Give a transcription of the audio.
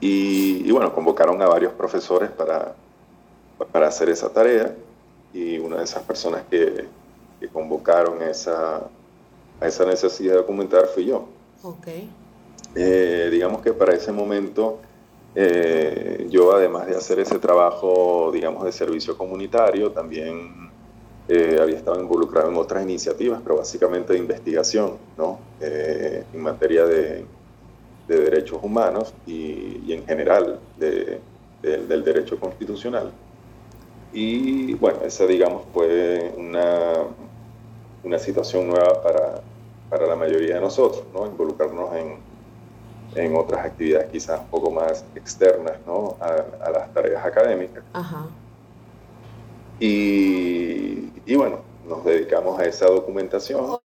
Y, bueno, convocaron a varios profesores para, para hacer esa tarea y una de esas personas que, que convocaron esa, a esa necesidad de documentar fui yo. Okay. Eh, digamos que para ese momento eh, yo además de hacer ese trabajo, digamos, de servicio comunitario, también eh, había estado involucrado en otras iniciativas, pero básicamente de investigación, ¿no? en materia de, de, derechos humanos y, y en general de, del derecho constitucional. Y bueno, esa digamos fue una, una situación nueva para, para la mayoría de nosotros, ¿no? Involucrarnos en, en otras actividades quizás un poco más externas ¿no? a, las tareas académicas. Ajá. Y, y, bueno, nos dedicamos a esa documentación.